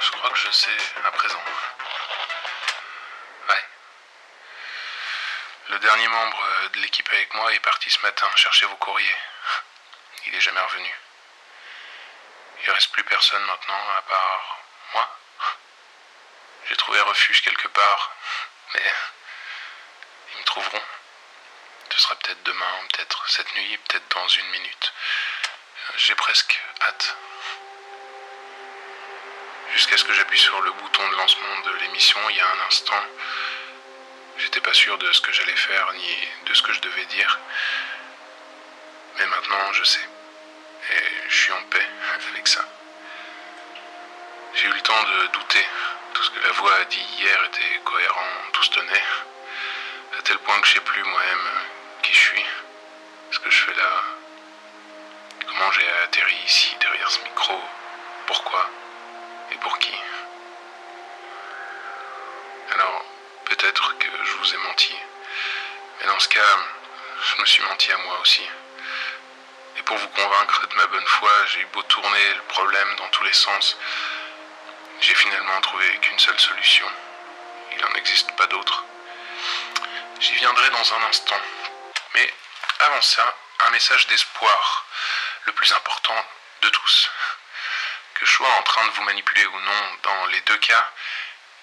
Je crois que je sais à présent. Ouais. Le dernier membre de l'équipe avec moi est parti ce matin chercher vos courriers. Il est jamais revenu. Il reste plus personne maintenant à part moi. J'ai trouvé refuge quelque part, mais ils me trouveront. Ce sera peut-être demain, peut-être cette nuit, peut-être dans une minute. J'ai presque hâte. Jusqu'à ce que j'appuie sur le bouton de lancement de l'émission il y a un instant, j'étais pas sûr de ce que j'allais faire ni de ce que je devais dire. Mais maintenant, je sais. Et je suis en paix avec ça. J'ai eu le temps de douter. Tout ce que la voix a dit hier était cohérent, tout se tenait. À tel point que je sais plus moi-même qui je suis, ce que je fais là, comment j'ai atterri ici derrière ce micro, pourquoi? Et pour qui. Alors, peut-être que je vous ai menti. Mais dans ce cas, je me suis menti à moi aussi. Et pour vous convaincre de ma bonne foi, j'ai eu beau tourner le problème dans tous les sens. J'ai finalement trouvé qu'une seule solution. Il n'en existe pas d'autre. J'y viendrai dans un instant. Mais avant ça, un message d'espoir, le plus important de tous. Que je sois en train de vous manipuler ou non, dans les deux cas,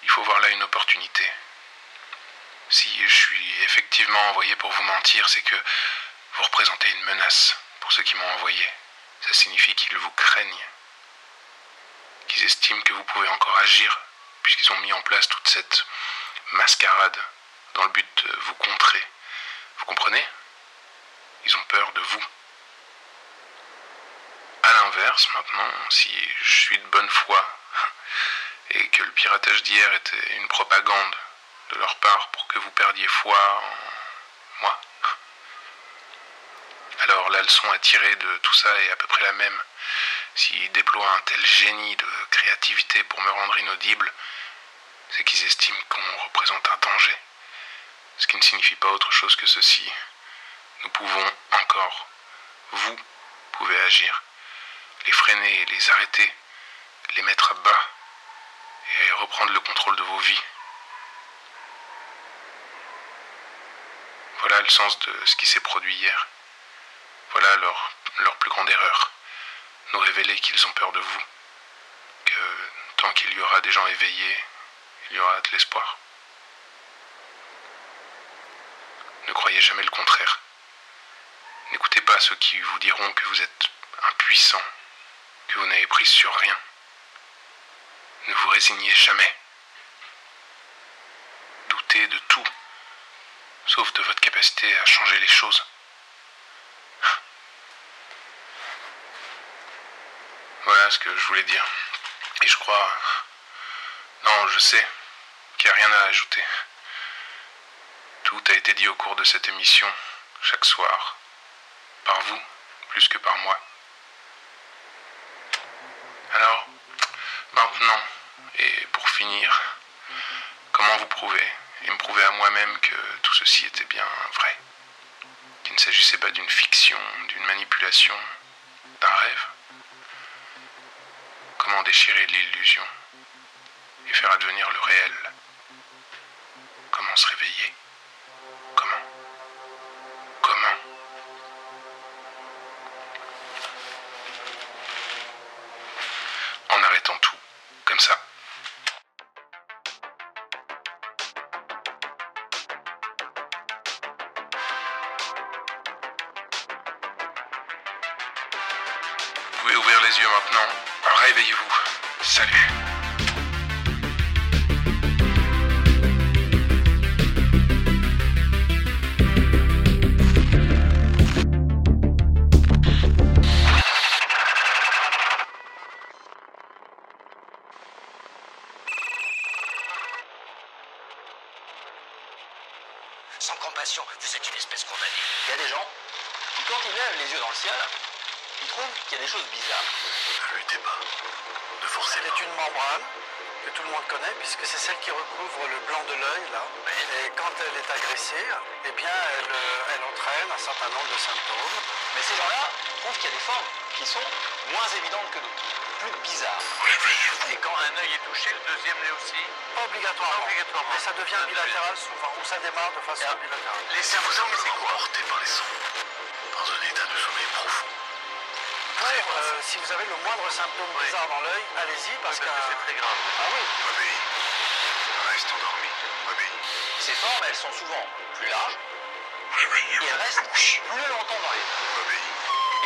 il faut voir là une opportunité. Si je suis effectivement envoyé pour vous mentir, c'est que vous représentez une menace pour ceux qui m'ont envoyé. Ça signifie qu'ils vous craignent. Qu'ils estiment que vous pouvez encore agir, puisqu'ils ont mis en place toute cette mascarade dans le but de vous contrer. Vous comprenez? Ils ont peur de vous. L'inverse, maintenant, si je suis de bonne foi et que le piratage d'hier était une propagande de leur part pour que vous perdiez foi en moi, alors la leçon à tirer de tout ça est à peu près la même. S'ils déploient un tel génie de créativité pour me rendre inaudible, c'est qu'ils estiment qu'on représente un danger. Ce qui ne signifie pas autre chose que ceci. Nous pouvons encore, vous pouvez agir, les freiner, les arrêter, les mettre à bas et reprendre le contrôle de vos vies. Voilà le sens de ce qui s'est produit hier. Voilà leur, leur plus grande erreur. Nous révéler qu'ils ont peur de vous. Que tant qu'il y aura des gens éveillés, il y aura de l'espoir. Ne croyez jamais le contraire. N'écoutez pas ceux qui vous diront que vous êtes impuissant, que vous n'avez prise sur rien. Ne vous résignez jamais. Doutez de tout, sauf de votre capacité à changer les choses. Voilà ce que je voulais dire. Et je crois... Non, je sais qu'il n'y a rien à ajouter. Tout a été dit au cours de cette émission, chaque soir, par vous, plus que par moi. Alors, maintenant, et pour finir, comment vous prouver, et me prouver à moi-même que tout ceci était bien vrai. Qu'il ne s'agissait pas d'une fiction, d'une manipulation, d'un rêve. Comment déchirer l'illusion et faire advenir le réel? Comment se réveiller? Pouvez ouvrir les yeux maintenant. Réveillez-vous. Salut. Sans compassion, vous êtes une espèce condamnée. Il y a des gens qui, quand ils lèvent les yeux dans le ciel, ils trouvent qu'il y a des choses bizarres. Ne luttez pas. Ne forcez pas. C'est une membrane que tout le monde connaît puisque c'est celle qui recouvre le blanc de l'œil là. Et quand elle est agressée, eh bien elle, euh, elle entraîne un certain nombre de symptômes. Mais ces gens-là trouvent qu'il y a des formes qui sont moins évidentes que d'autres. plus bizarres. Et quand un œil est touché, le deuxième l'est aussi? Pas obligatoirement. Pas obligatoirement. Mais ça devient bilatéral souvent, ou ça démarre de façon Ah. bilatérale. Les symptômes, c'est quoi Emporté par les sons, dans un état de sommeil profond. Euh, si vous avez le moindre symptôme bizarre dans l'œil, allez-y parce Parce que. c'est très grave. Ah oui, Obéis. Reste endormi. Obéis. Ces formes, elles sont souvent plus larges et elles restent plus longtemps dans les yeux. Obéis.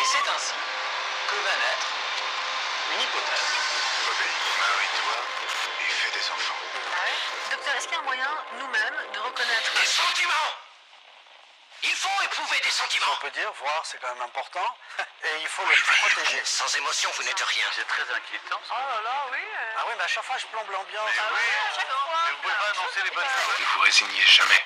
Et c'est ainsi que va naître une hypothèse. Obéis. Marie-toi et fais des enfants. Docteur, est-ce qu'il y a un moyen, nous-mêmes, de reconnaître Des sentiments Il faut éprouver des sentiments on peut dire, voir c'est quand même important, et il faut le protéger. Sans émotion, vous n'êtes rien. C'est très inquiétant. ça. Oh là là, oui. euh, Ah oui, mais à chaque fois je plombe l'ambiance. ah oui, à chaque fois. Mais vous pouvez pas annoncer les bonnes Ne nouvelles vous résignez jamais.